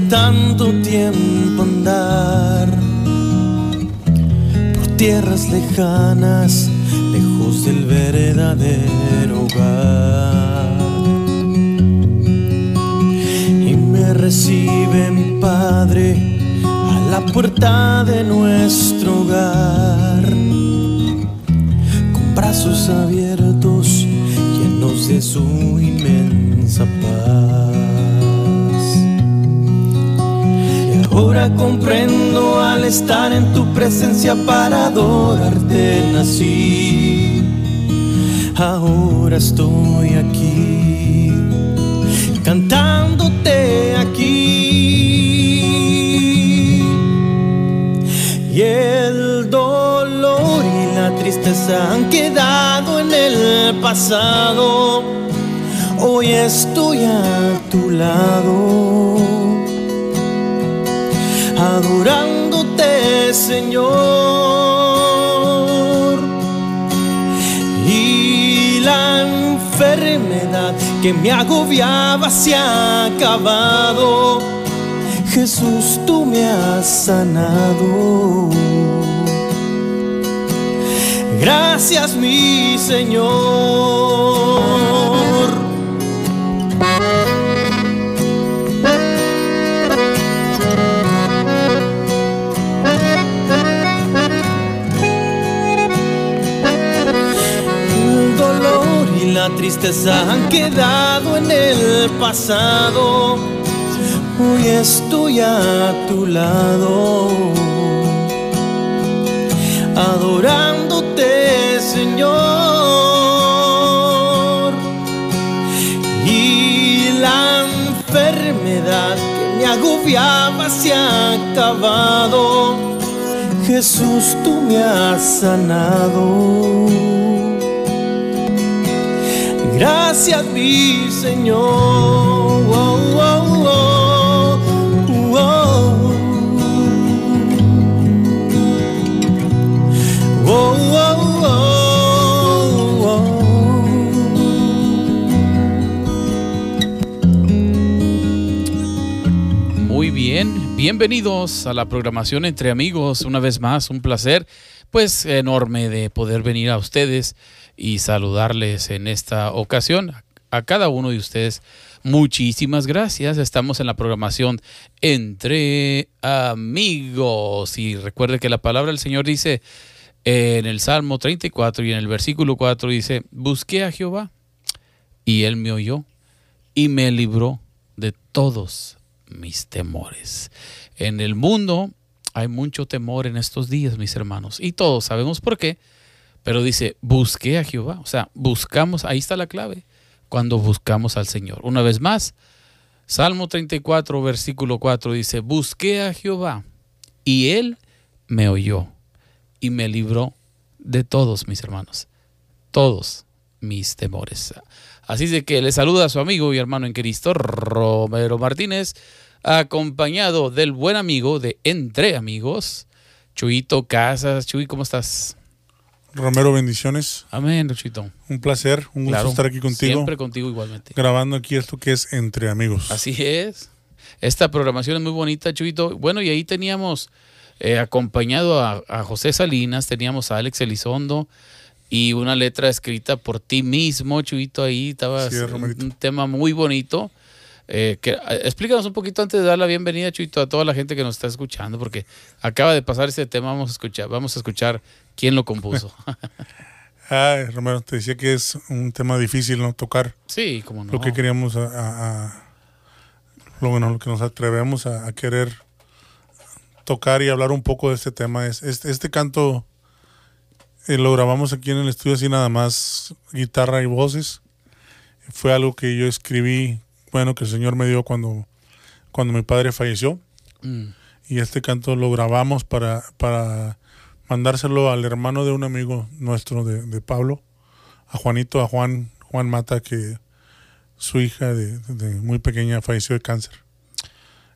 tanto tiempo andar por tierras lejanas, lejos del verdadero hogar. Y me recibe mi padre a la puerta de nuestro hogar, con brazos abiertos, llenos de su inmensa paz. Ahora comprendo al estar en tu presencia para adorarte nací. Ahora estoy aquí, cantándote aquí. Y el dolor y la tristeza han quedado en el pasado. Hoy estoy a tu lado, adorándote, Señor. Y la enfermedad que me agobiaba se ha acabado. Jesús, tú me has sanado. Gracias, mi Señor. Tristeza han quedado en el pasado. Hoy estoy a tu lado, adorándote, Señor. Y la enfermedad que me agobiaba se ha acabado. Jesús, tú me has sanado. Gracias, mi Señor. Oh, oh, oh, oh. Oh, Muy bien, bienvenidos a la programación Entre Amigos. Una vez más, un placer, pues enorme de poder venir a ustedes y saludarles en esta ocasión. A cada uno de ustedes, muchísimas gracias. Estamos en la programación Entre Amigos. Y recuerde que la palabra del Señor dice en el Salmo 34 y en el versículo 4 dice, busqué a Jehová y él me oyó y me libró de todos mis temores. En el mundo hay mucho temor en estos días, mis hermanos, y todos sabemos por qué, pero dice, busqué a Jehová, o sea, buscamos, ahí está la clave, cuando buscamos al Señor. Una vez más, Salmo 34, versículo 4 dice, busqué a Jehová y él me oyó y me libró de todos mis hermanos, todos mis temores. Así de que le saluda a su amigo y hermano en Cristo, Romero Martínez, acompañado del buen amigo de Entre Amigos, Chuyito Casas. Chuy, ¿cómo estás? Romero, bendiciones. Amén, Chuito. Un placer, un gusto Claro, estar aquí contigo. Siempre contigo igualmente. Grabando aquí esto que es Entre Amigos. Así es. Esta programación es muy bonita, Chuito. Bueno, y ahí teníamos eh, acompañado a, a José Salinas, teníamos a Alex Elizondo y una letra escrita por ti mismo, Chuito. Ahí estaba Sí, un, un tema muy bonito. Eh, que, eh, explícanos un poquito antes de dar la bienvenida, Chuito, a toda la gente que nos está escuchando, porque acaba de pasar este tema. Vamos a escuchar, vamos a escuchar quién lo compuso. Ay, Romero, te decía que es un tema difícil, ¿no? Tocar sí, como no. lo que queríamos a, a- a- lo, bueno, lo que nos atrevemos a, a querer tocar y hablar un poco de este tema. Es, este, este canto eh, lo grabamos aquí en el estudio así nada más, guitarra y voces. Fue algo que yo escribí, bueno, que el Señor me dio cuando, cuando mi padre falleció. Mm, y este canto lo grabamos para, para mandárselo al hermano de un amigo nuestro de, de Pablo, a Juanito, a Juan, Juan Mata, que su hija de, de muy pequeña falleció de cáncer.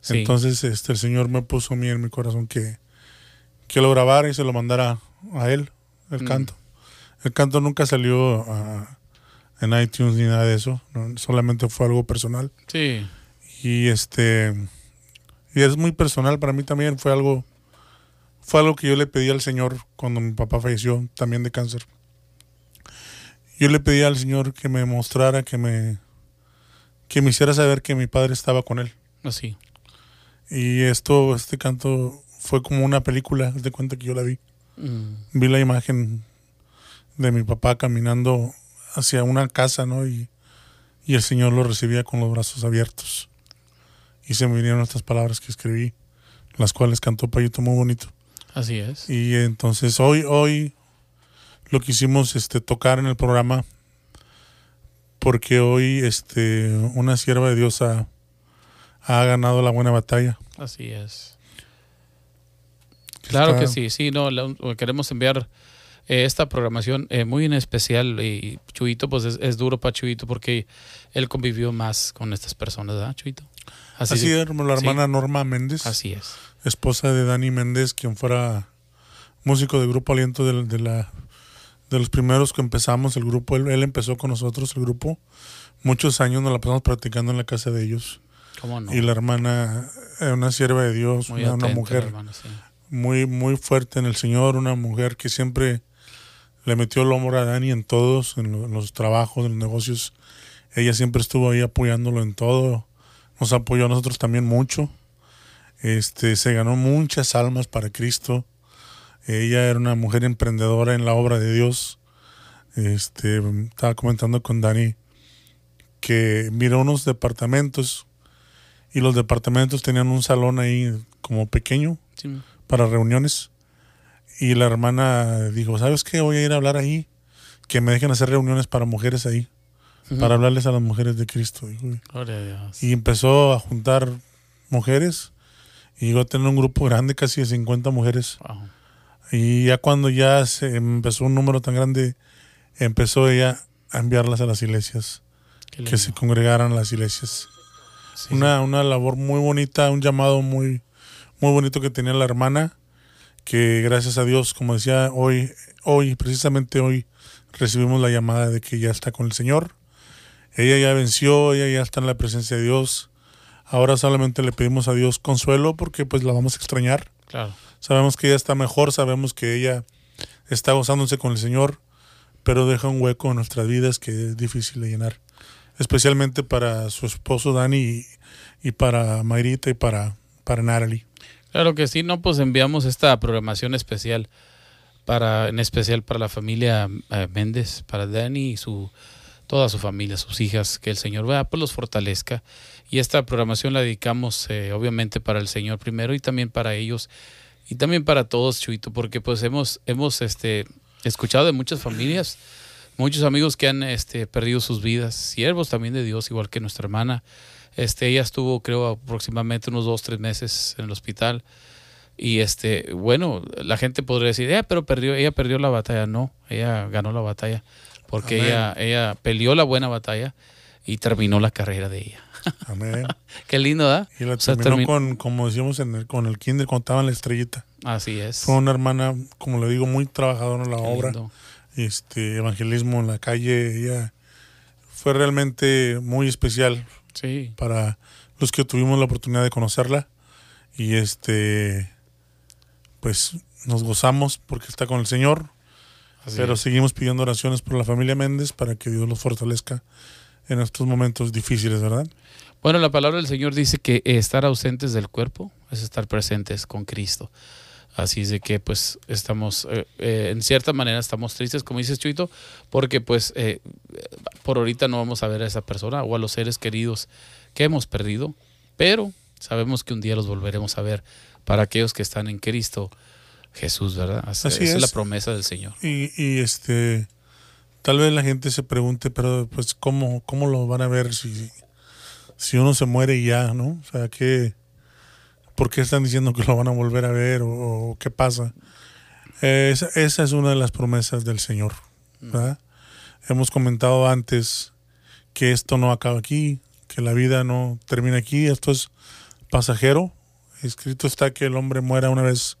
sí. Entonces este, el Señor me puso a mí en mi corazón que, que lo grabara y se lo mandara a él, el Mm. canto. El canto nunca salió en iTunes ni nada de eso, no, solamente fue algo personal. sí. Y este y es muy personal para mí también, fue algo fue algo que yo le pedí al Señor cuando mi papá falleció también de cáncer. Yo le pedí al Señor que me mostrara, que me que me hiciera saber que mi padre estaba con él. Así. Y esto, este canto fue como una película, de cuenta que yo la vi. Mm, Vi la imagen de mi papá caminando hacia una casa, ¿no? Y, y el Señor lo recibía con los brazos abiertos. Y se me vinieron estas palabras que escribí, las cuales cantó Payito muy bonito. Así es. Y entonces hoy, hoy lo quisimos este, tocar en el programa porque hoy este, una sierva de Dios ha, ha ganado la buena batalla. Así es. Claro Está- que sí, sí, no, la- queremos enviar eh, esta programación eh, muy en especial y Chuito pues es, es duro para Chuito porque él convivió más con estas personas, ¿verdad, Chuito? Así, de- es, la hermana Norma Méndez, así es. esposa de Dani Méndez, quien fuera músico del grupo Aliento de, de la, de los primeros que empezamos el grupo. Él, él empezó con nosotros el grupo. Muchos años nos la pasamos practicando en la casa de ellos. ¿Cómo no? Y la hermana, eh, una sierva de Dios, muy una, mujer hermano, sí. muy, muy fuerte en el Señor, una mujer que siempre le metió el hombro a Dani en todos, en, lo- en los trabajos, en los negocios. Ella siempre estuvo ahí apoyándolo en todo. Nos apoyó a nosotros también mucho. Este, se ganó muchas almas para Cristo. Ella era una mujer emprendedora en la obra de Dios. Este, estaba comentando con Dani que miró unos departamentos y los departamentos tenían un salón ahí como pequeño Sí, para reuniones. Y la hermana dijo, ¿sabes qué? Voy a ir a hablar ahí. Que me dejen hacer reuniones para mujeres ahí. Para hablarles a las mujeres de Cristo. dijo. Gloria a Dios. Y empezó a juntar mujeres. Y llegó a tener un grupo grande, casi de 50 mujeres. Wow. Y ya cuando ya se empezó un número tan grande, empezó ella a enviarlas a las iglesias. Que se congregaran a las iglesias. Sí, una, una labor muy bonita, un llamado muy, muy bonito que tenía la hermana, que gracias a Dios, como decía hoy, hoy, precisamente hoy, recibimos la llamada de que ya está con el Señor. Ella ya venció, ella ya está en la presencia de Dios. Ahora solamente le pedimos a Dios consuelo porque pues la vamos a extrañar. claro. Sabemos que ella está mejor, sabemos que ella está gozándose con el Señor, pero deja un hueco en nuestras vidas que es difícil de llenar. Especialmente para su esposo Dani y, y para Mayrita y para, para Natalie. Claro que sí, no, pues enviamos esta programación especial para, en especial para la familia eh, Méndez, para Dani y su toda su familia, sus hijas, que el Señor vea, pues los fortalezca. Y esta programación la dedicamos eh, obviamente para el Señor primero y también para ellos y también para todos, Chuito, porque pues hemos, hemos este, escuchado de muchas familias, muchos amigos que han este, perdido sus vidas, siervos también de Dios, igual que nuestra hermana. Este, ella estuvo, creo, aproximadamente unos dos, tres meses en el hospital. Y este, bueno, la gente podría decir, eh, pero perdió, ella perdió la batalla. No, ella ganó la batalla. Porque Amén. ella, ella peleó la buena batalla y terminó la carrera de ella. Amén. Qué lindo, ¿verdad? Y la O sea, terminó termi- con, como decíamos en el, con el kinder, cuando estaba en la estrellita. Así es. Fue una hermana, como le digo, muy trabajadora en la Qué obra. lindo. Este, evangelismo en la calle. Ella fue realmente muy especial Sí, para los que tuvimos la oportunidad de conocerla y este pues nos gozamos porque está con el Señor así pero es. seguimos pidiendo oraciones por la familia Méndez para que Dios los fortalezca en estos momentos difíciles verdad Bueno, la palabra del Señor dice que estar ausentes del cuerpo es estar presentes con Cristo. Así es de que pues estamos, eh, eh, en cierta manera estamos tristes, como dices Chuito, porque pues eh, por ahorita no vamos a ver a esa persona o a los seres queridos que hemos perdido, pero sabemos que un día los volveremos a ver para aquellos que están en Cristo Jesús, ¿verdad? Así, Así esa es la es. promesa del Señor. y, y este tal vez la gente se pregunte pero pues cómo cómo lo van a ver si si uno se muere y ya no o sea que ¿Por qué están diciendo que lo van a volver a ver o, o qué pasa? Eh, esa, esa es una de las promesas del Señor. ¿verdad? Hemos comentado antes que esto no acaba aquí, que la vida no termina aquí, esto es pasajero. Escrito está que el hombre muera una vez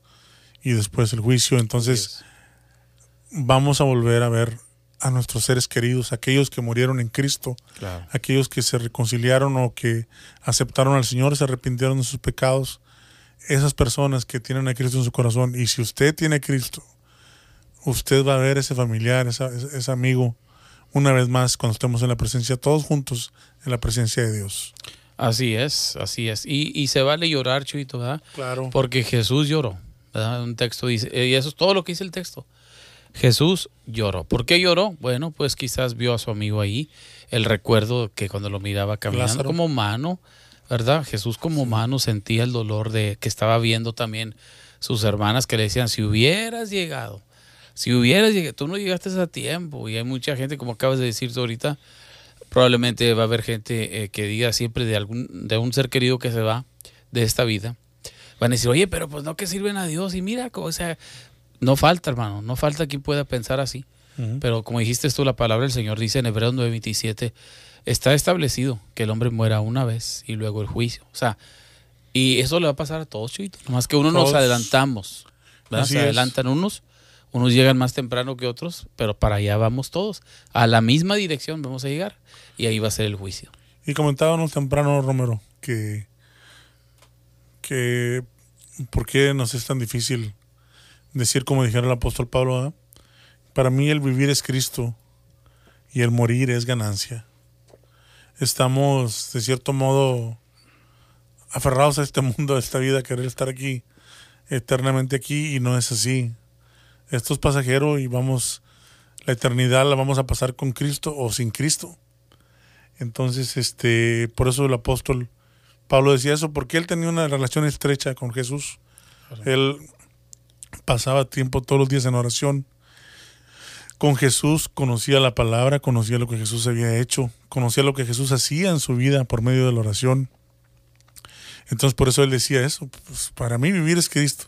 y después el juicio. Entonces vamos a volver a ver a nuestros seres queridos, aquellos que murieron en Cristo, Claro. aquellos que se reconciliaron o que aceptaron al Señor, se arrepintieron de sus pecados, esas personas que tienen a Cristo en su corazón. Y si usted tiene a Cristo, usted va a ver ese familiar, esa- ese, amigo, una vez más cuando estemos en la presencia, todos juntos en la presencia de Dios. Así es, así es. Y, y se vale llorar, Chuito, ¿verdad? Claro. Porque Jesús lloró, ¿verdad? Un texto dice, eh, y eso es todo lo que dice el texto. Jesús lloró. ¿Por qué lloró? Bueno, pues quizás vio a su amigo ahí, el recuerdo que cuando lo miraba caminando Lázaro. como humano, ¿verdad? Jesús como humano sentía el dolor de que estaba viendo también sus hermanas que le decían, si hubieras llegado, si hubieras llegado, tú no llegaste a tiempo. Y hay mucha gente, como acabas de decir tú ahorita, probablemente va a haber gente eh, que diga siempre de algún de un ser querido que se va de esta vida. Van a decir, oye, pero pues no que sirven a Dios. Y mira, o sea, no falta, hermano, no falta quien pueda pensar así. Pero como dijiste tú, la palabra del Señor dice en Hebreos 9:27, está establecido que el hombre muera una vez y luego el juicio. O sea, y eso le va a pasar a todos, Chuito. Nomás que uno nos adelantamos. ¿verdad? Se es. adelantan unos, unos llegan más temprano que otros, pero para allá vamos todos. A la misma dirección vamos a llegar y ahí va a ser el juicio. Y comentábamos temprano, Romero, que, que por qué nos es tan difícil decir como dijera el apóstol Pablo, para mí el vivir es Cristo y el morir es ganancia. Estamos de cierto modo aferrados a este mundo, a esta vida, a querer estar aquí eternamente aquí y no es así. Esto es pasajero y vamos, la eternidad la vamos a pasar con Cristo o sin Cristo. Entonces, este, por eso el apóstol Pablo decía eso, porque él tenía una relación estrecha con Jesús. Él pasaba tiempo todos los días en oración. Con Jesús conocía la palabra, conocía lo que Jesús había hecho, conocía lo que Jesús hacía en su vida por medio de la oración. Entonces por eso él decía eso, pues, para mí vivir es Cristo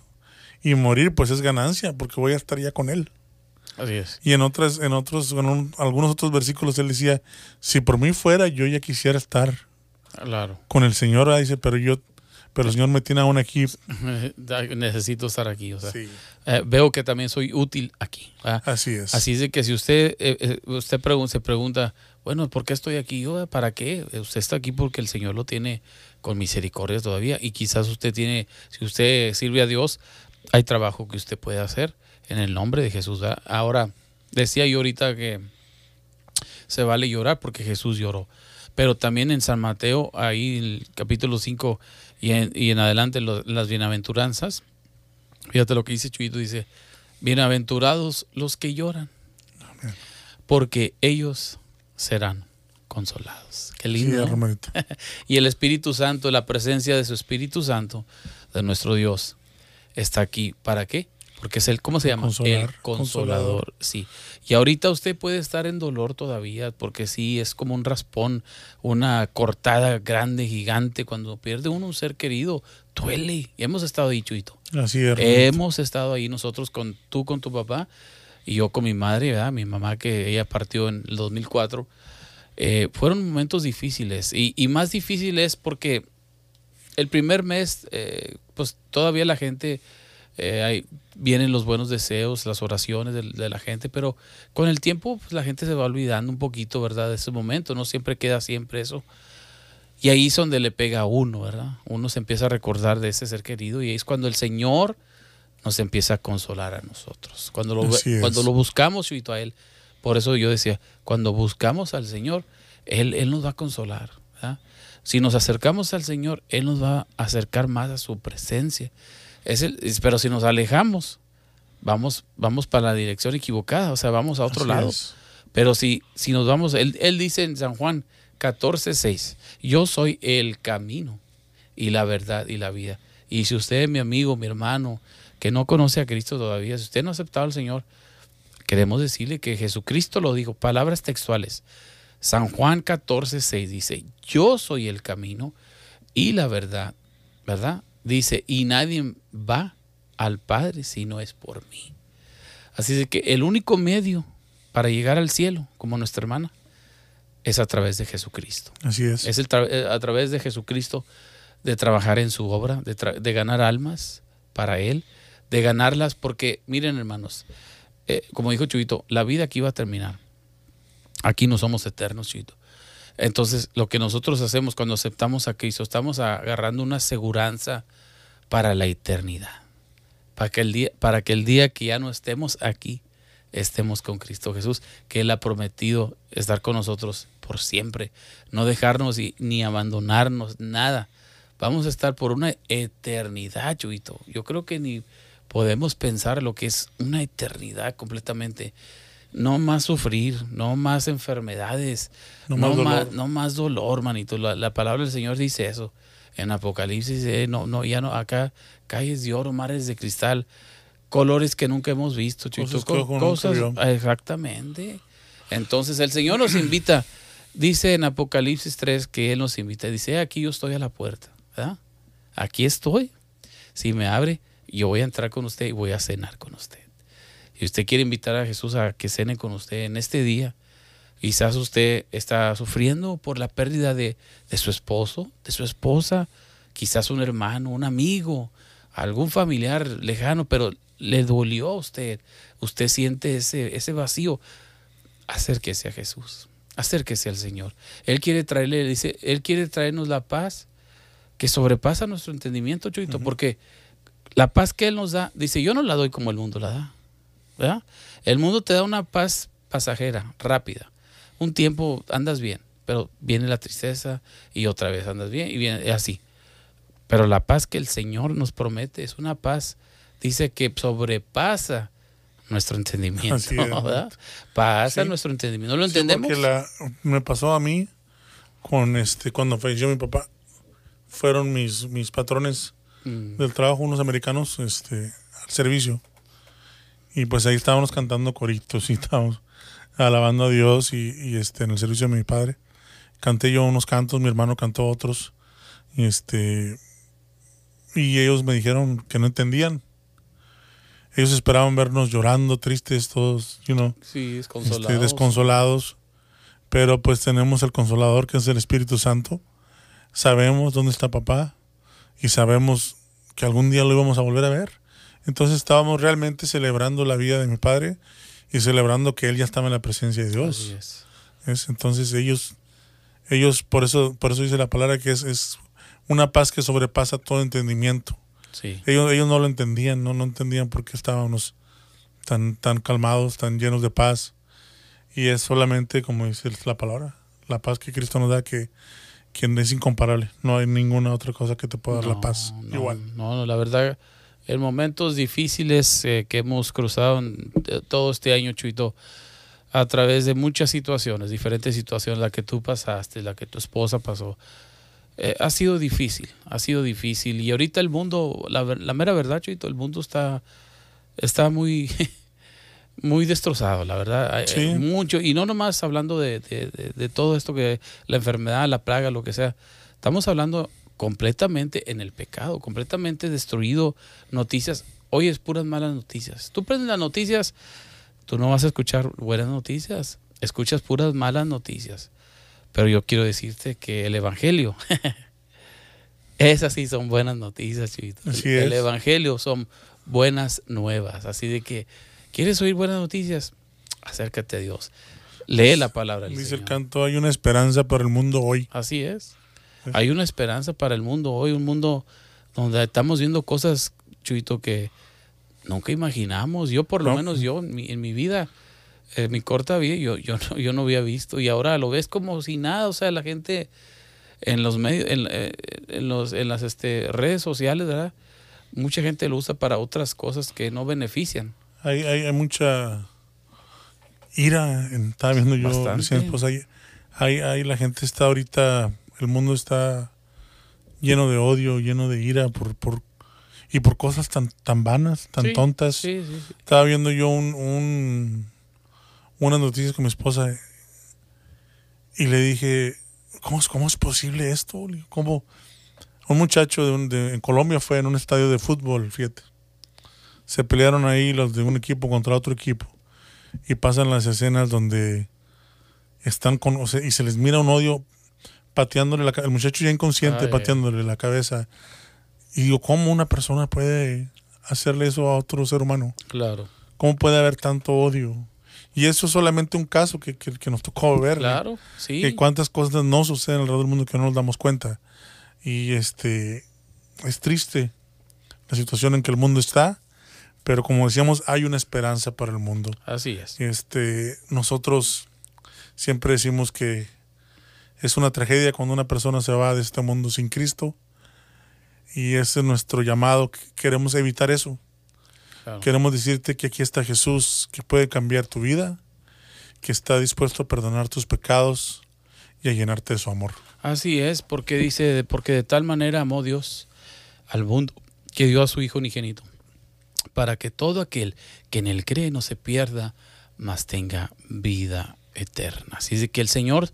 y morir pues es ganancia porque voy a estar ya con él. Así es. Y en otras, en otros, en un- algunos otros versículos él decía, si por mí fuera, yo ya quisiera estar Claro. con el Señor, dice, pero yo, pero el Señor me tiene aún aquí. Necesito estar aquí. O sea, Sí, eh, veo que también soy útil aquí. ¿verdad? así es. Así es que si usted, eh, eh, usted pregun- se pregunta, bueno, ¿por qué estoy aquí? Yo, ¿Para qué? Usted está aquí porque el Señor lo tiene con misericordia todavía. Y quizás usted tiene, si usted sirve a Dios, hay trabajo que usted puede hacer en el nombre de Jesús. ¿verdad? Ahora, decía yo ahorita que se vale llorar porque Jesús lloró. Pero también en San Mateo, ahí el capítulo 5 y en, y en adelante lo- las bienaventuranzas, fíjate lo que dice Chuyito, dice, bienaventurados los que lloran, porque ellos serán consolados. Qué Sí, lindo. ¿no? Romerito. Y el Espíritu Santo, la presencia de su Espíritu Santo, de nuestro Dios, está aquí. ¿Para qué? Porque es el, ¿cómo se llama? Consolar, el consolador. consolador. Sí. Y ahorita usted puede estar en dolor todavía, porque sí, es como un raspón, una cortada grande, gigante. Cuando pierde uno un ser querido, duele. Y hemos estado ahí, Chuito. Así es. Hemos estado ahí nosotros con tú con tu papá y yo con mi madre, ¿verdad? Mi mamá que ella partió en el 2004. Eh, fueron momentos difíciles y, y más difíciles porque el primer mes, eh, pues todavía la gente, eh, hay- vienen los buenos deseos, las oraciones de, de la gente, pero con el tiempo pues, la gente se va olvidando un poquito, ¿verdad? De ese momento, no siempre queda siempre eso. Y ahí es donde le pega a uno, ¿verdad? Uno se empieza a recordar de ese ser querido y ahí es cuando el Señor nos empieza a consolar a nosotros. Cuando lo, cuando lo buscamos, Chuito, a Él. Por eso yo decía, cuando buscamos al Señor, Él, Él nos va a consolar. ¿verdad? Si nos acercamos al Señor, Él nos va a acercar más a su presencia. Es el, es- pero si nos alejamos, vamos, vamos para la dirección equivocada, o sea, vamos a otro Así lado. es. Pero si, si nos vamos, él, él dice en San Juan 14, 6, yo soy el camino y la verdad y la vida. Y si usted, mi amigo, mi hermano, que no conoce a Cristo todavía, si usted no ha aceptado al Señor, queremos decirle que Jesucristo lo dijo, palabras textuales. San Juan 14, 6 dice, yo soy el camino y la verdad, ¿verdad? Dice, y nadie va al Padre si no es por mí. Así de que el único medio para llegar al cielo, como nuestra hermana, es a través de Jesucristo. Así es. Es el tra- eh, a través de Jesucristo de trabajar en su obra, de, ganar almas para Él, de ganarlas, porque miren hermanos, eh, como dijo Chubito, la vida aquí va a terminar, Aquí no somos eternos, chito. Entonces, lo que nosotros hacemos cuando aceptamos a Cristo, estamos agarrando una aseguranza para la eternidad. Para que, el día, para que el día que ya no estemos aquí, estemos con Cristo Jesús, que Él ha prometido estar con nosotros por siempre, no dejarnos ni abandonarnos, nada. Vamos a estar por una eternidad, Chuito. Yo creo que ni podemos pensar lo que es una eternidad completamente. No más sufrir, no más enfermedades, no, más, dolor. no más dolor, manito. La, palabra del Señor dice eso. En Apocalipsis, eh, no, no, ya no, acá calles de oro, mares de cristal, colores que nunca hemos visto, Cosas, cosas exactamente. Entonces el Señor nos invita, dice en Apocalipsis 3 que Él nos invita, dice, aquí yo estoy a la puerta, Aquí estoy. Si me abre, yo voy a entrar con usted y voy a cenar con usted. Y usted quiere invitar a Jesús a que cene con usted en este día, quizás usted está sufriendo por la pérdida de, de su esposo, de su esposa, quizás un hermano, un amigo, algún familiar lejano, pero le dolió a usted. Usted siente ese, ese vacío. Acérquese a Jesús. Acérquese al Señor. Él quiere traerle, dice, Él quiere traernos la paz que sobrepasa nuestro entendimiento, Chuito, porque la paz que Él nos da, dice, yo no la doy como el mundo la da. ¿Verdad? El mundo te da una paz pasajera, rápida. Un tiempo andas bien, pero viene la tristeza y otra vez andas bien y viene así. Pero la paz que el Señor nos promete es una paz, dice que sobrepasa nuestro entendimiento, ¿verdad? Pasa nuestro entendimiento. ¿No lo entendemos? porque me pasó a mí con este cuando falleció mi papá. Fueron mis, mis patrones Mm. del trabajo, unos americanos este, al servicio. Y pues ahí estábamos cantando coritos y estábamos alabando a Dios y, este, en el servicio de mi padre. Canté yo unos cantos, mi hermano cantó otros. Y, este, y ellos me dijeron que no entendían. Ellos esperaban vernos llorando, tristes, todos, you know, sí, este, desconsolados. Pero pues tenemos el consolador que es el Espíritu Santo. Sabemos dónde está papá y sabemos que algún día lo íbamos a volver a ver. Entonces estábamos realmente celebrando la vida de mi padre y celebrando que él ya estaba en la presencia de Dios. es. Entonces ellos, ellos por eso, por eso dice la palabra que es, es una paz que sobrepasa todo entendimiento. Sí. Ellos, ellos no lo entendían, no, no entendían por qué estábamos tan, tan calmados, tan llenos de paz. Y es solamente, como dice la palabra, la paz que Cristo nos da que quien es incomparable. No hay ninguna otra cosa que te pueda dar la paz. Igual. No, la verdad, en momentos difíciles eh, que hemos cruzado en, eh, todo este año, Chuito, a través de muchas situaciones, diferentes situaciones, la que tú pasaste, la que tu esposa pasó, eh, ha sido difícil, ha sido difícil. Y ahorita el mundo, la, la mera verdad, Chuito, el mundo está, está muy... muy destrozado, la verdad. Mucho, y no nomás hablando de, todo esto que la enfermedad, la plaga, lo que sea. Estamos hablando completamente en el pecado, completamente destruido. Noticias, hoy es puras malas noticias. Tú prendes las noticias, tú no vas a escuchar buenas noticias, escuchas puras malas noticias. Pero yo quiero decirte que el Evangelio, esas sí son buenas noticias, el Evangelio son buenas nuevas. Así de que ¿Quieres oír buenas noticias? Acércate a Dios. Lee la palabra. Dice el canto, hay una esperanza para el mundo hoy. Así es. Hay una esperanza para el mundo hoy, un mundo donde estamos viendo cosas, Chuito, que nunca imaginamos. Yo por lo menos, yo en mi, vida, en mi corta vida, yo, yo, no, yo no había visto y ahora lo ves como si nada. O sea, la gente en los medios, en, eh, en, los, en las este, redes sociales, ¿verdad? Mucha gente lo usa para otras cosas que no benefician. Hay, hay, mucha ira, estaba viendo yo pues hay, hay, la gente está ahorita, el mundo está lleno de odio, lleno de ira por, por y por cosas tan, tan vanas, tan tontas. estaba viendo yo un, un, unas noticias con mi esposa y le dije, ¿cómo es, cómo es posible esto? ¿Cómo? Un muchacho de, de, en Colombia fue en un estadio de fútbol, fíjate se pelearon ahí los de un equipo contra otro equipo y pasan las escenas donde están con y se les mira un odio pateándole la el muchacho ya inconsciente pateándole la cabeza y digo cómo una persona puede hacerle eso a otro ser humano claro cómo puede haber tanto odio Y eso es solamente un caso que, que, que nos tocó ver. ¿no? Claro, sí. Que cuántas cosas no suceden alrededor del mundo que no nos damos cuenta. Y este es triste la situación en que el mundo está, pero como decíamos, hay una esperanza para el mundo. Así es. Este, nosotros siempre decimos que es una tragedia cuando una persona se va de este mundo sin Cristo. Y ese es nuestro llamado. Queremos evitar eso. Claro. Queremos decirte que aquí está Jesús, que puede cambiar tu vida, que está dispuesto a perdonar tus pecados y a llenarte de su amor. Así es, porque dice, porque de tal manera amó Dios al mundo que dio a su Hijo unigénito, para que todo aquel que en él cree no se pierda, mas tenga vida eterna. Así es que el Señor,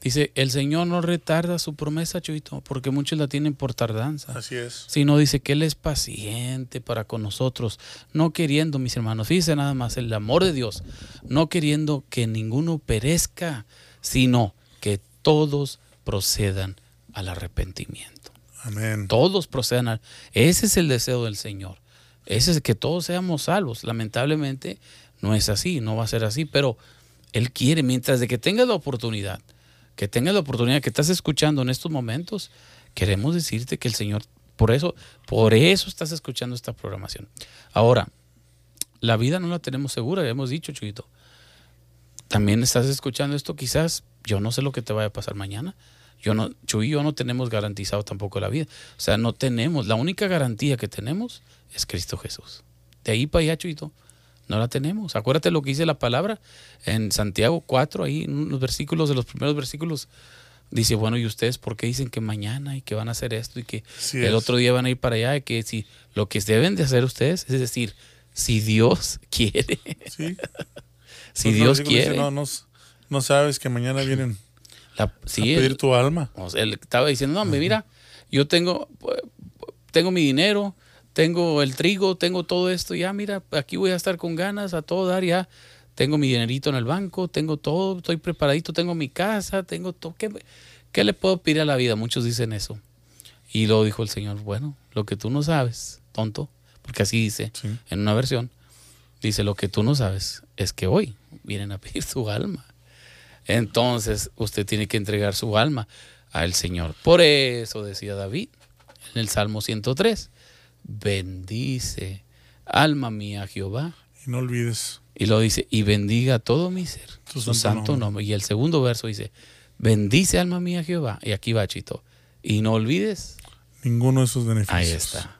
dice, el Señor no retarda su promesa, Chuito, porque muchos la tienen por tardanza. Así es. Sino dice que Él es paciente para con nosotros, no queriendo, mis hermanos, fíjense nada más, el amor de Dios, no queriendo que ninguno perezca, sino que todos procedan al arrepentimiento. Amén. Todos procedan al... Ese es el deseo del Señor. Ese es que todos seamos salvos. Lamentablemente no es así, no va a ser así, pero Él quiere, mientras de que tengas la oportunidad, que tengas la oportunidad que estás escuchando en estos momentos, queremos decirte que el Señor, por eso, por eso estás escuchando esta programación. Ahora, la vida no la tenemos segura, ya hemos dicho, Chuyito. También estás escuchando esto, quizás yo no sé lo que te vaya a pasar mañana. Yo no, Chuy y yo no tenemos garantizado tampoco la vida. O sea, no tenemos, la única garantía que tenemos es Cristo Jesús. De ahí para allá, Chuyito, no la tenemos. Acuérdate lo que dice la palabra en Santiago 4, ahí en los versículos de los primeros versículos. Dice, bueno, ¿y ustedes por qué dicen que mañana y que van a hacer esto y que Sí el es. otro día van a ir para allá? Y que si lo que deben de hacer ustedes es decir, si Dios quiere, Sí. si Pues Dios dice, quiere. no, no, no sabes que mañana vienen la- a sí, pedir el- tu alma. O sea, él estaba diciendo, no, hombre, mira, yo tengo, pues, tengo mi dinero, tengo el trigo, tengo todo esto, ya mira, aquí voy a estar con ganas a todo dar, ya tengo mi dinerito en el banco, tengo todo, estoy preparadito, tengo mi casa, tengo todo. ¿Qué, qué le puedo pedir a la vida? Muchos dicen eso. Y luego dijo el Señor, bueno, lo que tú no sabes, tonto, porque así dice Sí. en una versión, dice, lo que tú no sabes es que hoy vienen a pedir su alma. Entonces usted tiene que entregar su alma al Señor. Por eso decía David en el Salmo 103, bendice alma mía Jehová. Y no olvides. Y lo dice, y bendiga todo mi ser, Tu su, santo santo nombre. nombre. Y el segundo verso dice, bendice alma mía Jehová. Y aquí va Chito. Y no olvides, Ninguno de esos beneficios. ahí está.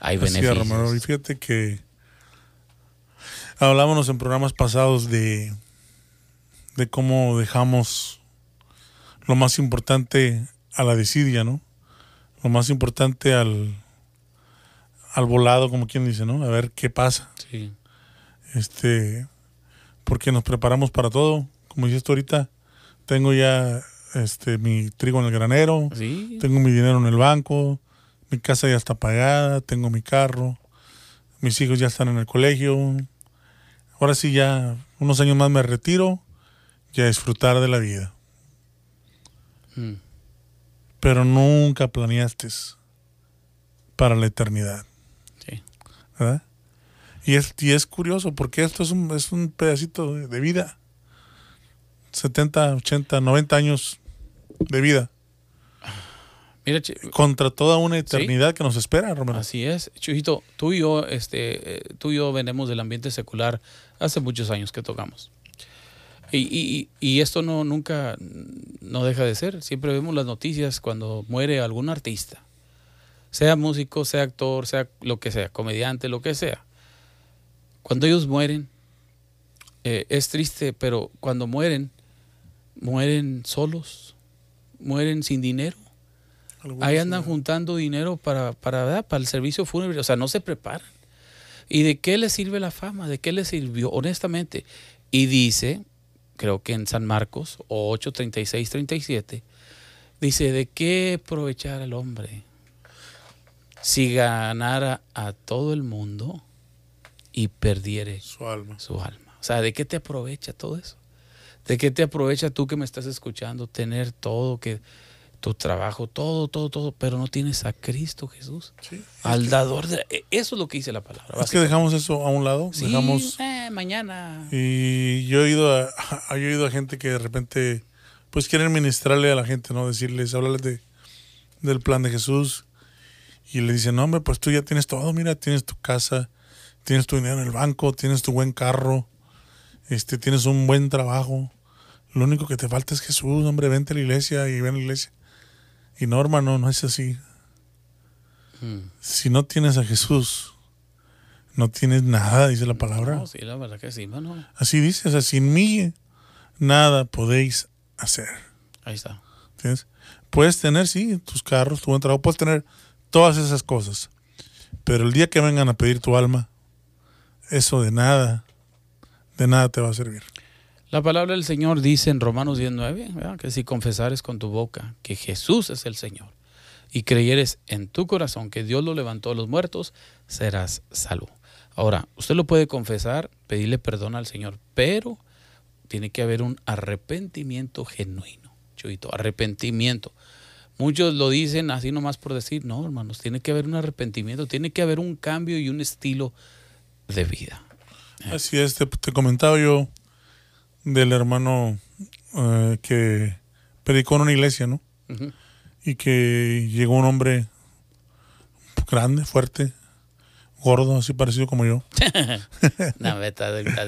Hay Así beneficios. Romero. Y fíjate que hablábamos en programas pasados de, de cómo dejamos lo más importante a la desidia, ¿no? Lo más importante al, al volado, como quien dice, ¿no? A ver qué pasa. Sí. Este, porque nos preparamos para todo. Como dices tú ahorita, tengo ya este mi trigo en el granero, Sí. tengo mi dinero en el banco, mi casa ya está pagada, tengo mi carro, mis hijos ya están en el colegio. Ahora sí ya unos años más me retiro y a disfrutar de la vida. Mm. Pero nunca planeaste para la eternidad. ¿Verdad? Y es, y es curioso porque esto es un, es un pedacito de, vida. 70, 80, 90 años de vida. Mira, Contra toda una eternidad que nos espera, Romero. Así es. Chujito, tú y yo, este, eh, tú y yo venimos del ambiente secular hace muchos años que tocamos. Y, y- y esto no nunca no deja de ser. Siempre vemos las noticias cuando muere algún artista. Sea músico, sea actor, sea lo que sea, comediante, lo que sea. Cuando ellos mueren, eh, es triste, pero cuando mueren, mueren solos, mueren sin dinero. Algunos, Ahí andan juntando dinero para, para, para el servicio fúnebre, o sea, no se preparan. ¿Y de qué les sirve la fama? ¿De qué les sirvió? Honestamente. Y dice, creo que en San Marcos 8, 36, 37, dice, ¿de qué aprovechar al hombre si ganara a todo el mundo y perdiere Su alma. su alma. O sea, ¿de qué te aprovecha todo eso? ¿De qué te aprovecha tú que me estás escuchando tener todo que tu trabajo, todo, todo, todo, pero no tienes a Cristo Jesús. Sí. Al dador de... e- Eso es lo que dice la palabra. Es que dejamos eso a un lado. Sí, Dejamos. eh, mañana. Y yo he ido a, yo he ido a gente que de repente pues quieren ministrarle a la gente, ¿no? Decirles, hablarles de, del plan de Jesús. Y le dicen, no, hombre, pues tú ya tienes todo, mira, tienes tu casa, tienes tu dinero en el banco, tienes tu buen carro, este, tienes un buen trabajo. Lo único que te falta es Jesús, hombre, vente a la iglesia y ven a la iglesia. Y no, hermano, no es así. Mm. Si no tienes a Jesús, no tienes nada, dice la palabra. No, sí, la verdad que sí, mano. Así dice, o sea, sin mí nada podéis hacer. Ahí está. ¿Entiendes? Puedes tener, sí, tus carros, tu buen trabajo, puedes tener todas esas cosas. Pero el día que vengan a pedir tu alma, eso de nada, de nada te va a servir. La palabra del Señor dice en Romanos 19, ¿verdad? que si confesares con tu boca que Jesús es el Señor y creyeres en tu corazón que Dios lo levantó de los muertos, serás salvo. Ahora, usted lo puede confesar, pedirle perdón al Señor, pero tiene que haber un arrepentimiento genuino, Chuito, arrepentimiento. Muchos lo dicen así nomás por decir, no, hermanos, tiene que haber un arrepentimiento, tiene que haber un cambio y un estilo de vida. Así es, te, te comentaba yo del hermano eh, que predicó en una iglesia, ¿no? Y que llegó un hombre grande, fuerte, gordo, así parecido como yo. No, está está.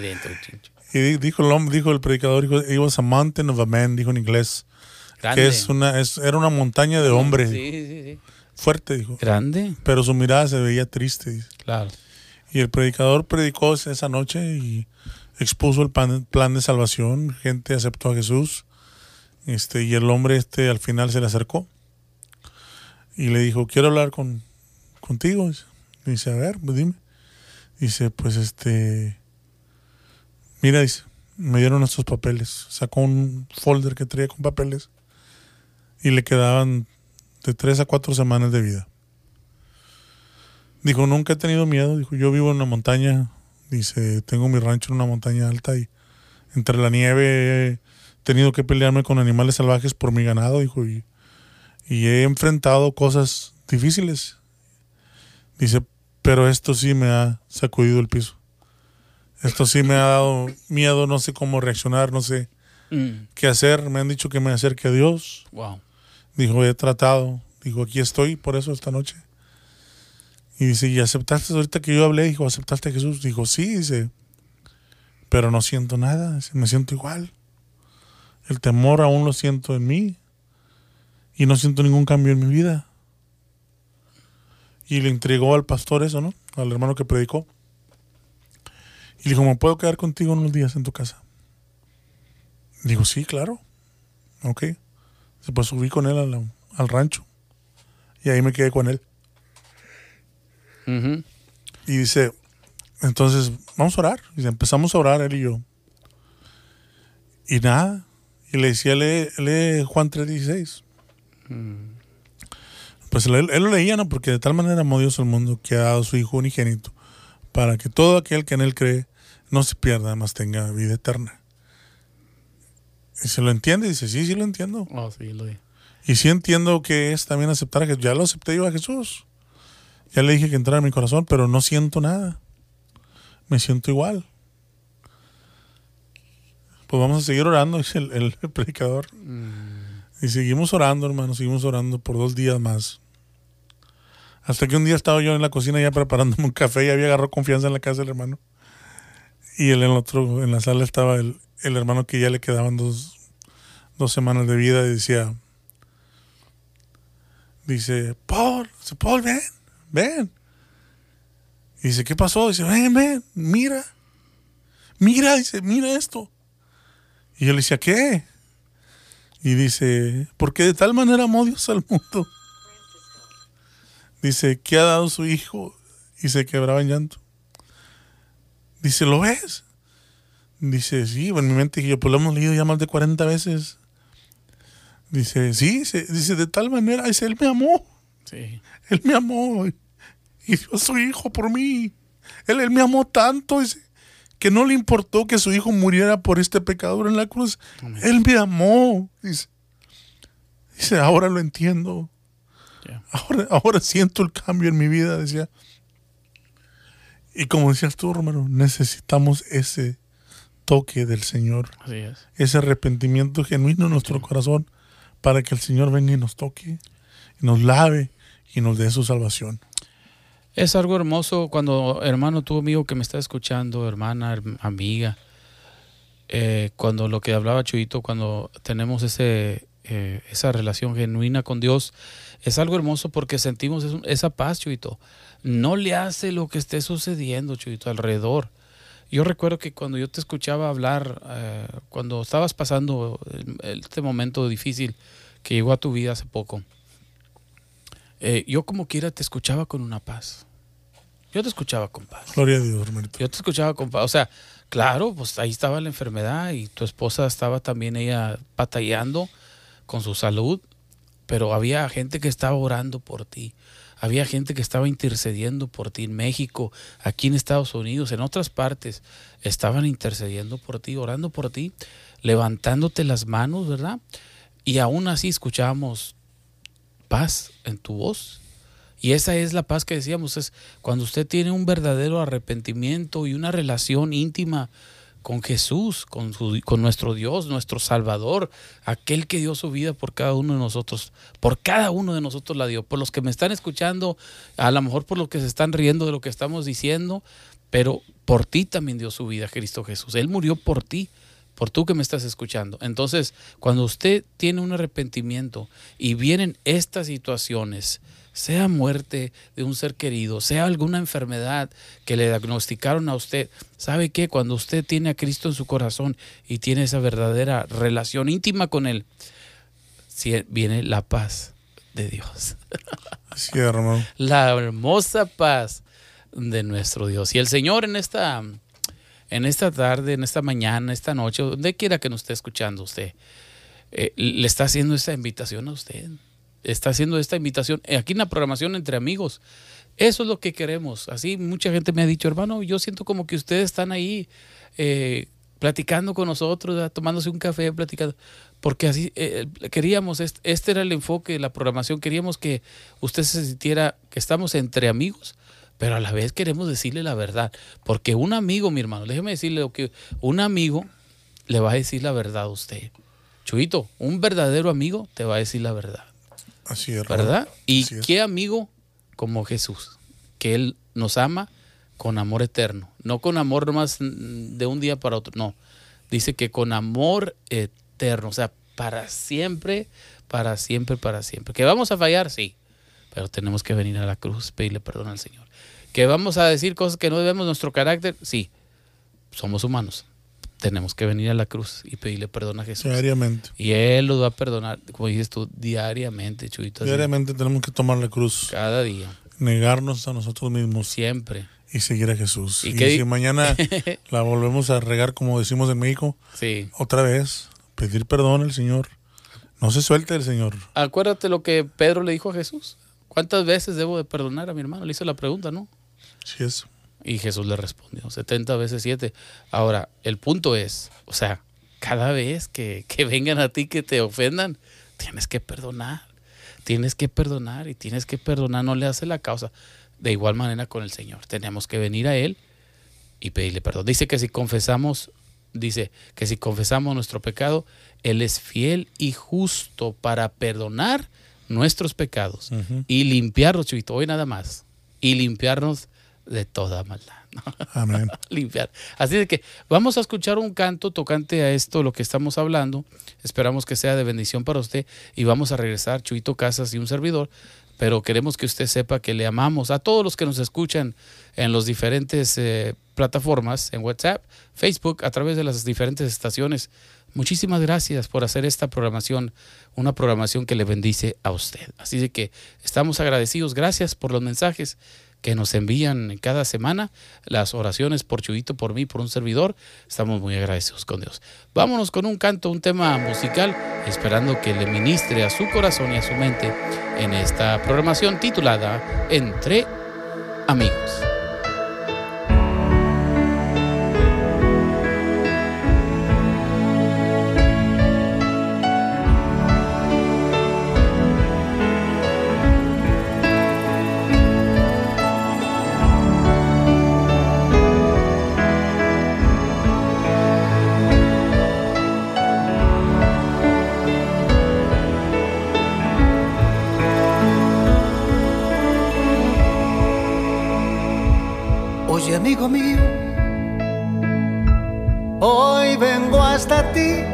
Y di- dijo el hombre, dijo el predicador, dijo, it was a mountain of a man, dijo en inglés. Grande. Que es una, es, era una montaña de hombre, Sí, sí, sí. fuerte, dijo. Grande, Pero su mirada se veía triste. dice. claro. Y el predicador predicó esa noche y expuso el pan- plan de salvación. Gente aceptó a Jesús. Este, y el hombre este al final se le acercó. Y le dijo, quiero hablar con, contigo. Dice, Dice, a ver, pues dime. Dice, pues este, mira, dice, me dieron estos papeles. Sacó un folder que traía con papeles y le quedaban de tres a cuatro semanas de vida. Dijo, nunca he tenido miedo. Dijo, yo vivo en una montaña. Dice, tengo mi rancho en una montaña alta y entre la nieve he tenido que pelearme con animales salvajes por mi ganado. Dijo, y, y he enfrentado cosas difíciles. Dice, pero esto sí me ha sacudido el piso. Esto sí me ha dado miedo, no sé cómo reaccionar, no sé Mm, qué hacer. Me han dicho que me acerque a Dios. wow. Dijo, he tratado. Dijo, aquí estoy por eso esta noche. Y dice, ¿y aceptaste ahorita que yo hablé? Dijo, ¿aceptaste a Jesús? Dijo, sí, dice, pero no siento nada, dice, me siento igual. El temor aún lo siento en mí y no siento ningún cambio en mi vida. Y le entregó al pastor eso, ¿no? Al hermano que predicó. Y le dijo, ¿me puedo quedar contigo unos días en tu casa? Digo, sí, claro. Ok. Pues subí con él al, al rancho. Y ahí me quedé con él. Y dice, entonces, vamos a orar. Dice, empezamos a orar él y yo. Y nada. Y le decía, lee, lee Juan 3.16. Pues él, él lo leía, ¿no? Porque de tal manera amó Dios al mundo que ha dado su Hijo unigénito para que todo aquel que en él cree no se pierda, más tenga vida eterna. Y se lo entiende, dice, sí, sí lo entiendo. Oh, sí, lo. Y sí entiendo que es también aceptar a Jesús. Ya lo acepté yo a Jesús. Ya le dije que entrara en mi corazón, pero no siento nada. Me siento igual. Pues vamos a seguir orando, dice el, el predicador. Y seguimos orando, hermano, seguimos orando por dos días más. Hasta que un día estaba yo en la cocina ya preparándome un café y había agarrado confianza en la casa del hermano. Y en el otro, en la sala estaba el, el hermano que ya le quedaban dos, dos semanas de vida decía, dice, Paul, dice, Paul, ven, ven. Y dice, ¿qué pasó? Dice, ven, ven, mira. Mira, dice, mira esto. Y yo le decía, ¿qué? Y dice, porque de tal manera amó Dios al mundo. Dice, que ha dado su hijo y se quebraba en llanto. Dice, ¿lo ves? Dice, sí, en mi mente yo, pues lo hemos leído ya más de 40 veces. Dice, sí, dice, dice, de tal manera, dice, él me amó. Sí. Él me amó y dio su hijo por mí. Él, él me amó tanto dice, que no le importó que su hijo muriera por este pecador en la cruz. Él me amó. Dice. Dice, ahora lo entiendo. Ahora, ahora siento el cambio en mi vida, decía. Y como decías tú, Romero, necesitamos ese toque del Señor, Así es. ese arrepentimiento genuino en nuestro corazón para que el Señor venga y nos toque, y nos lave y nos dé su salvación. Es algo hermoso cuando, hermano, tú amigo que me está escuchando, hermana, herm- amiga, eh, cuando lo que hablaba Chuyito, cuando tenemos ese, eh, esa relación genuina con Dios, es algo hermoso porque sentimos es- esa paz, Chuyito. No le hace lo que esté sucediendo, Chuyito, alrededor. Yo recuerdo que cuando yo te escuchaba hablar, eh, cuando estabas pasando este momento difícil que llegó a tu vida hace poco, eh, yo como quiera te escuchaba con una paz. Yo te escuchaba con paz. Gloria a Dios, Romerito. Yo te escuchaba con paz. O sea, claro, pues ahí estaba la enfermedad y tu esposa estaba también ella batallando con su salud, pero había gente que estaba orando por ti. Había gente que estaba intercediendo por ti en México, aquí en Estados Unidos, en otras partes. Estaban intercediendo por ti, orando por ti, levantándote las manos, ¿verdad? Y aún así escuchábamos paz en tu voz. Y esa es la paz que decíamos, es cuando usted tiene un verdadero arrepentimiento y una relación íntima con Jesús, con, con nuestro Dios, nuestro Salvador, aquel que dio su vida por cada uno de nosotros, por cada uno de nosotros la dio, por los que me están escuchando, a lo mejor por los que se están riendo de lo que estamos diciendo, pero por ti también dio su vida Cristo Jesús. Él murió por ti, por tú que me estás escuchando. Entonces, cuando usted tiene un arrepentimiento y vienen estas situaciones, sea muerte de un ser querido, sea alguna enfermedad que le diagnosticaron a usted, ¿sabe qué? Cuando usted tiene a Cristo en su corazón y tiene esa verdadera relación íntima con Él, sí, viene la paz de Dios, es, Romero. la hermosa paz de nuestro Dios. Y el Señor en esta, en esta tarde, en esta mañana, esta noche, donde quiera que nos esté escuchando usted, eh, le está haciendo esta invitación a usted. Está haciendo esta invitación eh, aquí en la programación entre amigos. Eso es lo que queremos. Así mucha gente me ha dicho, hermano, yo siento como que ustedes están ahí eh, platicando con nosotros, ¿verdad? tomándose un café, platicando. Porque así eh, queríamos, este, este era el enfoque de la programación, queríamos que usted se sintiera que estamos entre amigos, pero a la vez queremos decirle la verdad. Porque un amigo, mi hermano, déjeme decirle lo que un amigo le va a decir la verdad a usted. Chuito, un verdadero amigo te va a decir la verdad. Así es. ¿Verdad? Y es. qué amigo como Jesús, que Él nos ama con amor eterno, no con amor nomás de un día para otro, no. Dice que con amor eterno, o sea, para siempre, para siempre, para siempre. Que vamos a fallar, sí, pero tenemos que venir a la cruz, pedirle perdón al Señor. Que vamos a decir cosas que no debemos nuestro carácter, sí, somos humanos. Tenemos que venir a la cruz y pedirle perdón a Jesús. Diariamente. Y Él los va a perdonar, como dices tú, diariamente, Chuito. así, Diariamente tenemos que tomar la cruz, Cada día, negarnos a nosotros mismos siempre. y seguir a Jesús. ¿Y di- si mañana la volvemos a regar, como decimos en México, Sí. otra vez, pedir perdón al Señor. No se suelte el Señor. Acuérdate lo que Pedro le dijo a Jesús. ¿Cuántas veces debo de perdonar a mi hermano? Le hizo la pregunta, ¿no? Sí es. Y Jesús le respondió, 70 veces 7. Ahora, el punto es, o sea, cada vez que, que vengan a ti que te ofendan, tienes que perdonar. Tienes que perdonar y tienes que perdonar, no le hace la causa. De igual manera con el Señor. Tenemos que venir a Él y pedirle perdón. Dice que si confesamos, dice que si confesamos nuestro pecado, Él es fiel y justo para perdonar nuestros pecados y limpiarnos, Chuito, hoy nada más, y limpiarnos de toda maldad. ¿no? Amén. limpiar. Así de que vamos a escuchar un canto tocante a esto, lo que estamos hablando. Esperamos que sea de bendición para usted y vamos a regresar, Chuito Casas y un servidor. Pero queremos que usted sepa que le amamos a todos los que nos escuchan en las diferentes eh, plataformas, en WhatsApp, Facebook, a través de las diferentes estaciones. Muchísimas gracias por hacer esta programación, una programación que le bendice a usted. Así de que estamos agradecidos. Gracias por los mensajes que nos envían cada semana, las oraciones por Chuyito, por mí, por un servidor. Estamos muy agradecidos con Dios. Vámonos con un canto, un tema musical, esperando que le ministre a su corazón y a su mente en esta programación titulada Entre Amigos. Amigo mío, hoy vengo hasta ti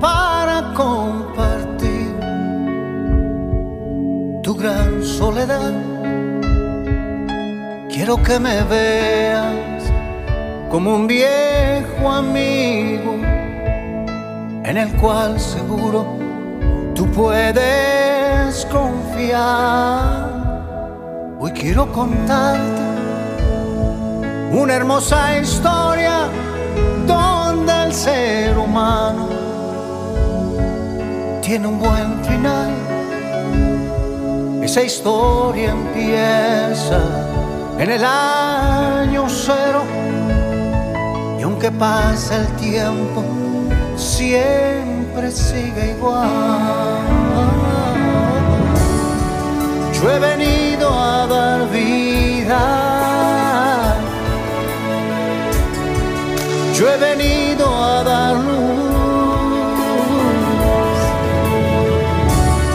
para compartir tu gran soledad. Quiero que me veas como un viejo amigo en el cual seguro tú puedes confiar. Hoy quiero contarte una hermosa historia donde el ser humano tiene un buen final. Esa historia empieza en el año cero y aunque pasa el tiempo, siempre sigue igual. Yo he venido a dar vida. Yo he venido a dar luz.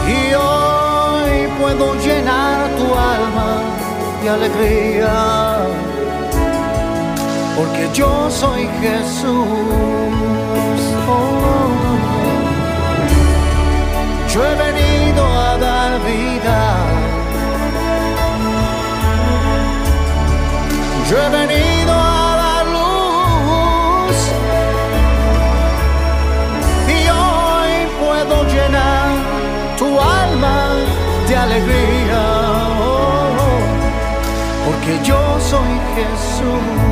Y hoy puedo llenar tu alma de alegría. Porque yo soy Jesús. Oh. Yo he venido a dar vida. Yo he venido alegría. Oh, porque yo soy Jesús.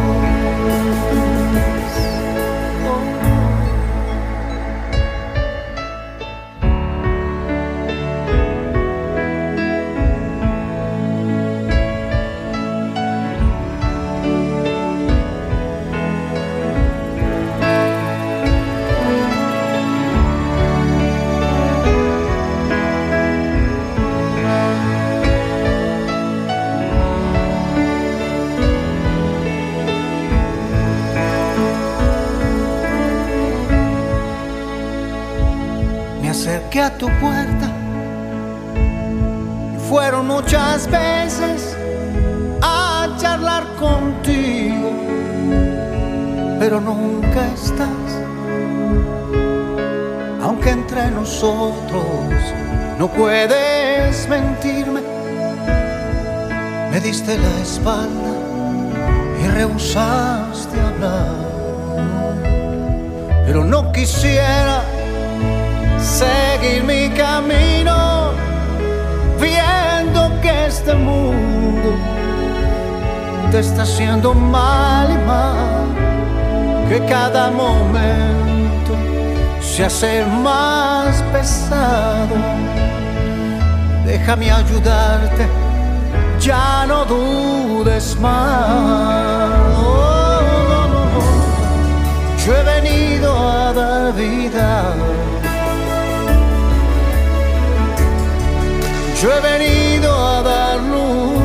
A tu puerta fueron muchas veces a charlar contigo, pero nunca estás. Aunque entre nosotros no puedes mentirme, me diste la espalda y rehusaste hablar, pero no quisiera seguir mi camino, viendo que este mundo te está haciendo mal y mal, que cada momento se hace más pesado. Déjame ayudarte, ya no dudes más. Oh. Yo he venido a dar vida. Yo he venido a dar luz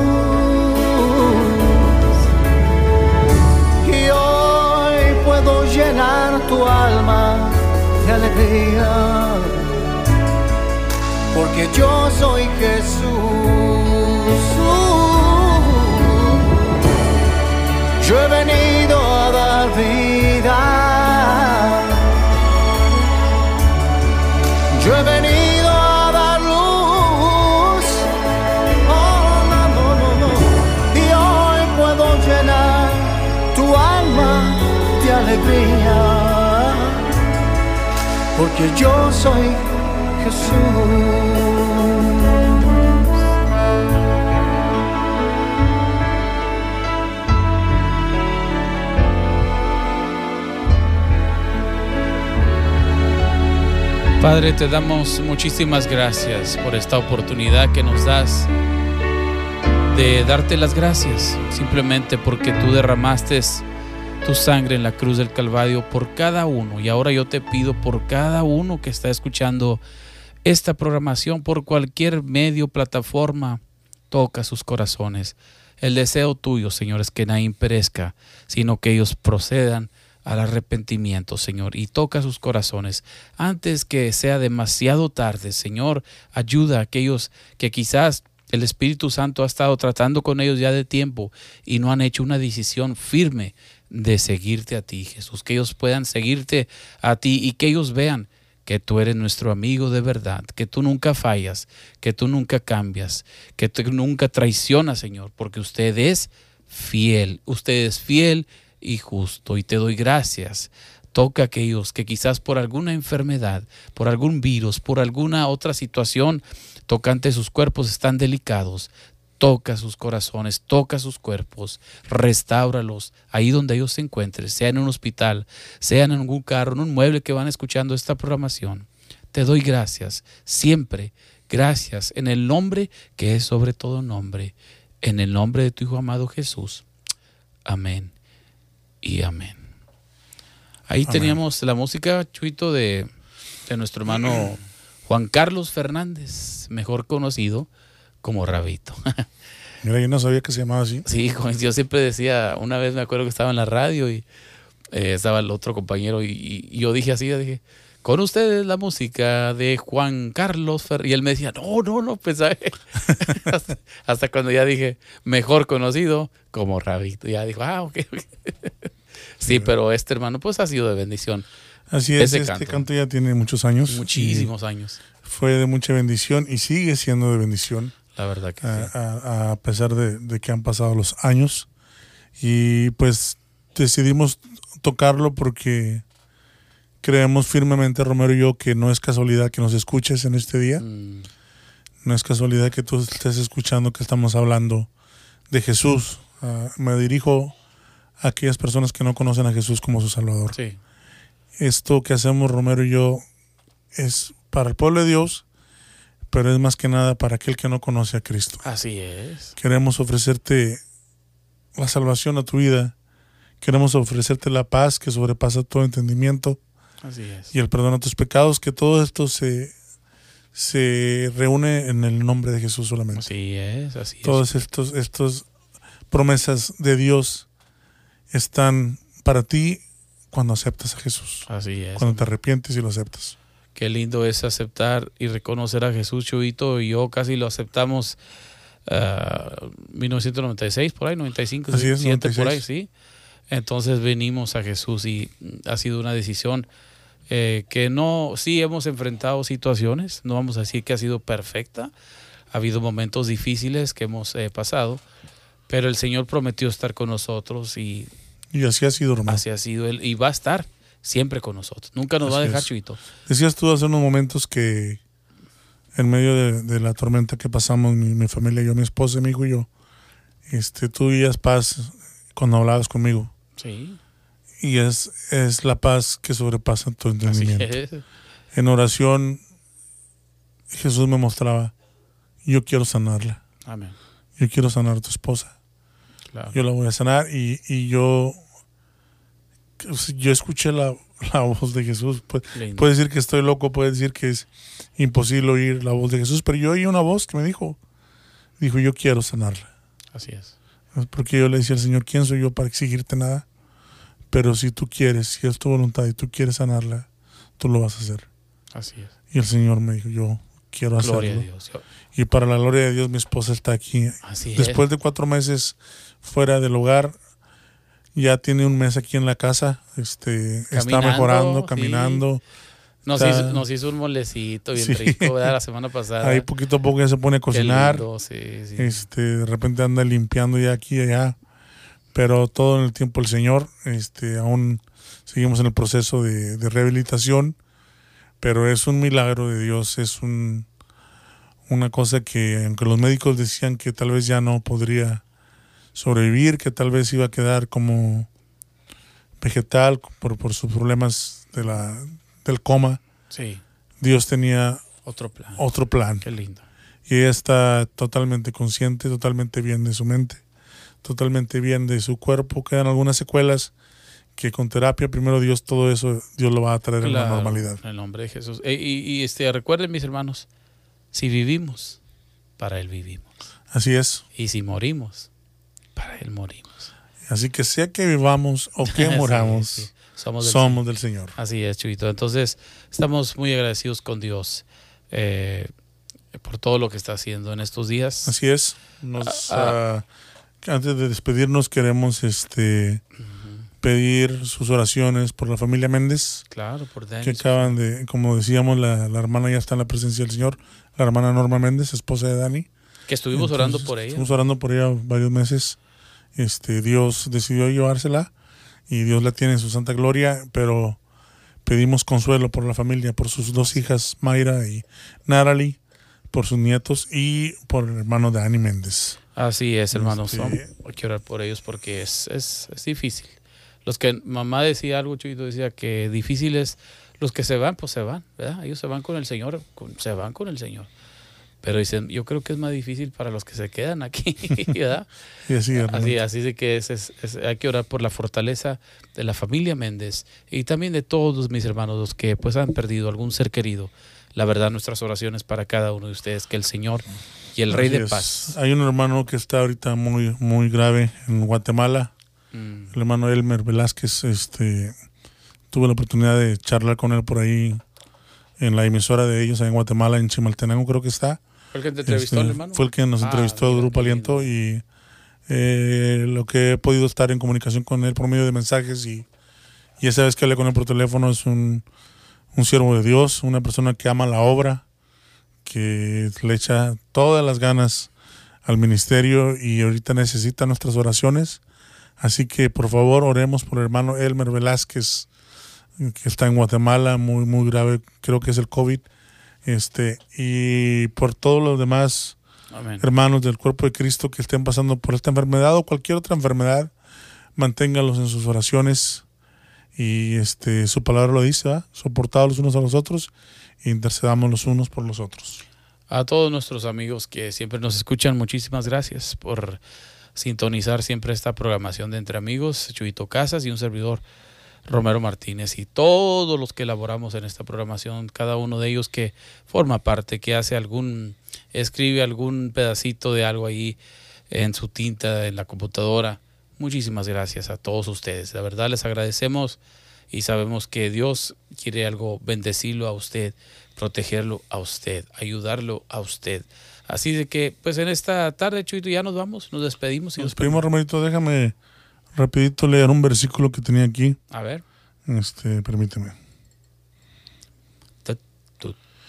y hoy puedo llenar tu alma de alegría, porque yo soy Jesús. Yo he venido a dar vida. Porque yo soy Jesús. Padre, te damos muchísimas gracias por esta oportunidad que nos das de darte las gracias, simplemente porque tú derramaste tu sangre en la cruz del Calvario por cada uno. Y ahora yo te pido por cada uno que está escuchando esta programación por cualquier medio, plataforma, toca sus corazones. El deseo tuyo, Señor, es que nadie perezca, sino que ellos procedan al arrepentimiento, Señor, y toca sus corazones. Antes que sea demasiado tarde, Señor, ayuda a aquellos que quizás El Espíritu Santo ha estado tratando con ellos ya de tiempo y no han hecho una decisión firme de seguirte a ti, Jesús. Que ellos puedan seguirte a ti y que ellos vean que tú eres nuestro amigo de verdad, que tú nunca fallas, que tú nunca cambias, que tú nunca traicionas, Señor, porque usted es fiel, usted es fiel y justo y te doy gracias. Toca a aquellos que quizás por alguna enfermedad, por algún virus, por alguna otra situación tocante sus cuerpos están delicados. Toca sus corazones, toca sus cuerpos, restáuralos ahí donde ellos se encuentren, sea en un hospital, sea en algún carro, en un mueble que van escuchando esta programación. Te doy gracias, siempre, gracias, en el nombre que es sobre todo nombre, en el nombre de tu Hijo amado Jesús. Amén y amén. Ahí Amén. teníamos la música, Chuito, de, de nuestro hermano Juan Carlos Fernández, mejor conocido como Rabito. Mira, yo no sabía que se llamaba así. Sí, yo siempre decía, una vez me acuerdo que estaba en la radio y eh, estaba el otro compañero y, yo dije así, dije, con ustedes la música de Juan Carlos Fer-". Y él me decía, no, no, no, pensaba. hasta, hasta cuando ya dije, mejor conocido como Rabito. Ya dijo, ah, ok. sí, pero este hermano pues ha sido de bendición Así es, Ese este canto. canto. ya tiene muchos años. muchísimos años. Fue de mucha bendición y sigue siendo de bendición, La verdad que a, sí. a- a pesar de, de que han pasado los años. Y pues decidimos tocarlo porque creemos firmemente, Romero y yo, que no es casualidad que nos escuches en este día. Mm, No es casualidad que tú estés escuchando que estamos hablando de Jesús. Ah, me dirijo a aquellas personas que no conocen a Jesús como su Salvador. sí, Esto que hacemos Romero y yo es para el pueblo de Dios, pero es más que nada para aquel que no conoce a Cristo. así es. Queremos ofrecerte la salvación a tu vida. Queremos ofrecerte la paz que sobrepasa todo entendimiento Así es. y el perdón a tus pecados, que todo esto se, se reúne en el nombre de Jesús solamente. Así es, así es. Todas estos, estos promesas de Dios están para ti cuando aceptas a Jesús, Así es. cuando te arrepientes y lo aceptas. Qué lindo es aceptar y reconocer a Jesús, Chuito, y yo casi lo aceptamos ah, 1996, por ahí, 95, Así es, 97, por 96. ahí, sí. Entonces venimos a Jesús y ha sido una decisión eh, que no, sí hemos enfrentado situaciones, no vamos a decir que ha sido perfecta, ha habido momentos difíciles que hemos eh, pasado, pero el Señor prometió estar con nosotros y Y así ha sido, hermano. así ha sido Él y va a estar siempre con nosotros. Nunca nos va a Así dejar, es. Chuito. Decías tú hace unos momentos que en medio de, de la tormenta que pasamos, mi, mi familia, yo, mi esposa, mi hijo y yo, este, tú vivías paz cuando hablabas conmigo. Sí, Y es, es la paz que sobrepasa tu así entendimiento. En oración, Jesús me mostraba, yo quiero sanarla. Amén. Yo quiero sanar a tu esposa. Claro. Yo la voy a sanar y, y yo, yo escuché la, la voz de Jesús. Pu- Lindo. Puede decir que estoy loco, puede decir que es imposible oír la voz de Jesús, pero yo oí una voz que me dijo, dijo, yo quiero sanarla. Así es. Porque yo le decía al Señor, ¿quién soy yo para exigirte nada? Pero si tú quieres, si es tu voluntad y tú quieres sanarla, tú lo vas a hacer. Así es. Y el Señor me dijo, yo quiero Gloria a hacerlo. Dios. Y para la gloria de Dios, mi esposa está aquí. Así es. Después de cuatro meses fuera del hogar, ya tiene un mes aquí en la casa. Este, está Caminando, mejorando, sí. caminando. Nos, está- hizo, nos hizo un molecito bien Sí. rico, ¿verdad? La semana pasada. Ahí poquito a poco ya se pone a cocinar. lindo, sí, sí. Este, de repente anda limpiando ya aquí y allá. Pero todo en el tiempo el Señor. Este, aún seguimos en el proceso de, de rehabilitación. Pero es un milagro de Dios. Es un, una cosa que, aunque los médicos decían que tal vez ya no podría sobrevivir, que tal vez iba a quedar como vegetal por, por sus problemas de la, del coma, Sí, Dios tenía otro plan. otro plan. Qué lindo. Y ella está totalmente consciente, totalmente bien de su mente, totalmente bien de su cuerpo. Quedan algunas secuelas que con terapia, primero Dios, todo eso, Dios lo va a traer en la Claro, normalidad. En el nombre de Jesús. E- y, y, este, recuerden, mis hermanos, si vivimos, para Él vivimos. Así es. Y si morimos, para Él morimos. Así que sea que vivamos o que Sí, moramos, sí. Somos del somos del Señor. Así es, Chuito. Entonces, estamos muy agradecidos con Dios. Eh, por todo lo que está haciendo en estos días. Así es. Nos, Ah, ah, antes de despedirnos queremos este pedir sus oraciones por la familia Méndez, Claro, por Dani. que acaban de, como decíamos, la, la hermana ya está en la presencia del Señor, la hermana Norma Méndez, esposa de Dani. Que estuvimos orando Entonces, por ella. Estuvimos orando por ella varios meses. Este, Dios decidió llevársela y Dios la tiene en su santa gloria, pero pedimos consuelo por la familia, por sus dos hijas, Mayra y Narali, por sus nietos y por el hermano de Dani Méndez. Así es, hermanos. Este- Hay que orar por ellos porque es, es, es difícil. Los que mamá decía algo, Chuyito decía que difícil es los que se van, pues se van, ¿verdad? Ellos se van con el Señor, con- se van con el Señor. Pero dicen, yo creo que es más difícil para los que se quedan aquí, ¿verdad? Y así. Así, así de que es, es- es- hay que orar por la fortaleza de la familia Méndez y también de todos mis hermanos los que pues han perdido algún ser querido. La verdad, nuestras oraciones para cada uno de ustedes, que el Señor y el Rey de es. Paz. Hay un hermano que está ahorita muy, muy grave en Guatemala, Mm, el hermano Elmer Velázquez. Este, tuve la oportunidad de charlar con él por ahí en la emisora de ellos, en Guatemala, en Chimaltenango creo que está. ¿Fue el que te entrevistó, Este, el hermano? Fue el que nos Ah, entrevistó mira, Grupo. Aliento y eh, lo que he podido estar en comunicación con él por medio de mensajes y, y esa vez que hablé con él por teléfono es un, un siervo de Dios, una persona que ama la obra, que le echa todas las ganas al ministerio y ahorita necesita nuestras oraciones. Así que por favor oremos por el hermano Elmer Velázquez, que está en Guatemala, muy, muy grave, creo que es el COVID. Este, y por todos los demás Amén. hermanos del cuerpo de Cristo que estén pasando por esta enfermedad o cualquier otra enfermedad, manténgalos en sus oraciones y este su palabra lo dice, ¿verdad? soportados los unos a los otros e intercedamos los unos por los otros. A todos nuestros amigos que siempre nos escuchan, muchísimas gracias por sintonizar siempre esta programación de Entre Amigos, Chuito Casas y un servidor Romero Martínez y todos los que elaboramos en esta programación, cada uno de ellos que forma parte, que hace algún, escribe algún pedacito de algo ahí en su tinta, en la computadora. Muchísimas gracias a todos ustedes. La verdad les agradecemos y sabemos que Dios quiere algo, bendecirlo a usted, protegerlo a usted, ayudarlo a usted. Así de que, pues en esta tarde, Chuito, ya nos vamos, nos despedimos. Y Nos nos pedimos, Romerito, déjame rapidito leer un versículo que tenía aquí. A ver. Este, permíteme.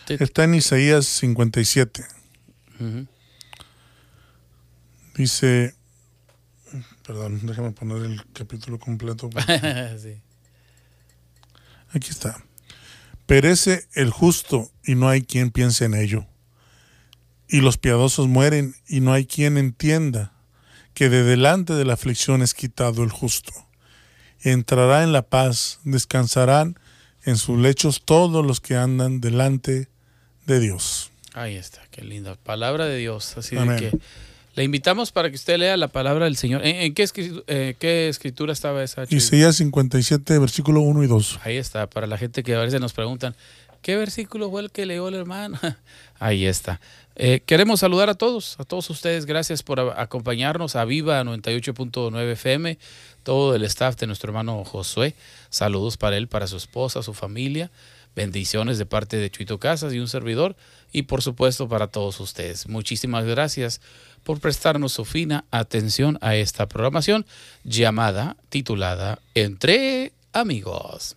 Está en Isaías 57. Ujú. Dice, perdón, déjame poner el capítulo completo. Sí. Aquí está. Perece el justo y no hay quien piense en ello. Y los piadosos mueren y no hay quien entienda que de delante de la aflicción es quitado el justo. Entrará en la paz, descansarán en sus lechos todos los que andan delante de Dios. Ahí está, qué linda palabra de Dios. Así Amén. de que le invitamos para que usted lea la palabra del Señor. ¿En, en qué, escri- eh, qué escritura estaba esa? Isaías 57, versículo 1 y 2. Ahí está, para la gente que a veces nos preguntan, ¿qué versículo fue el que leyó el hermano? Ahí está. Eh, queremos saludar a todos, a todos ustedes. Gracias por acompañarnos a Viva 98.9 FM, todo el staff de nuestro hermano Josué. Saludos para él, para su esposa, su familia. Bendiciones de parte de Chuito Casas y un servidor. Y por supuesto para todos ustedes. Muchísimas gracias por prestarnos su fina atención a esta programación llamada, titulada Entre Amigos.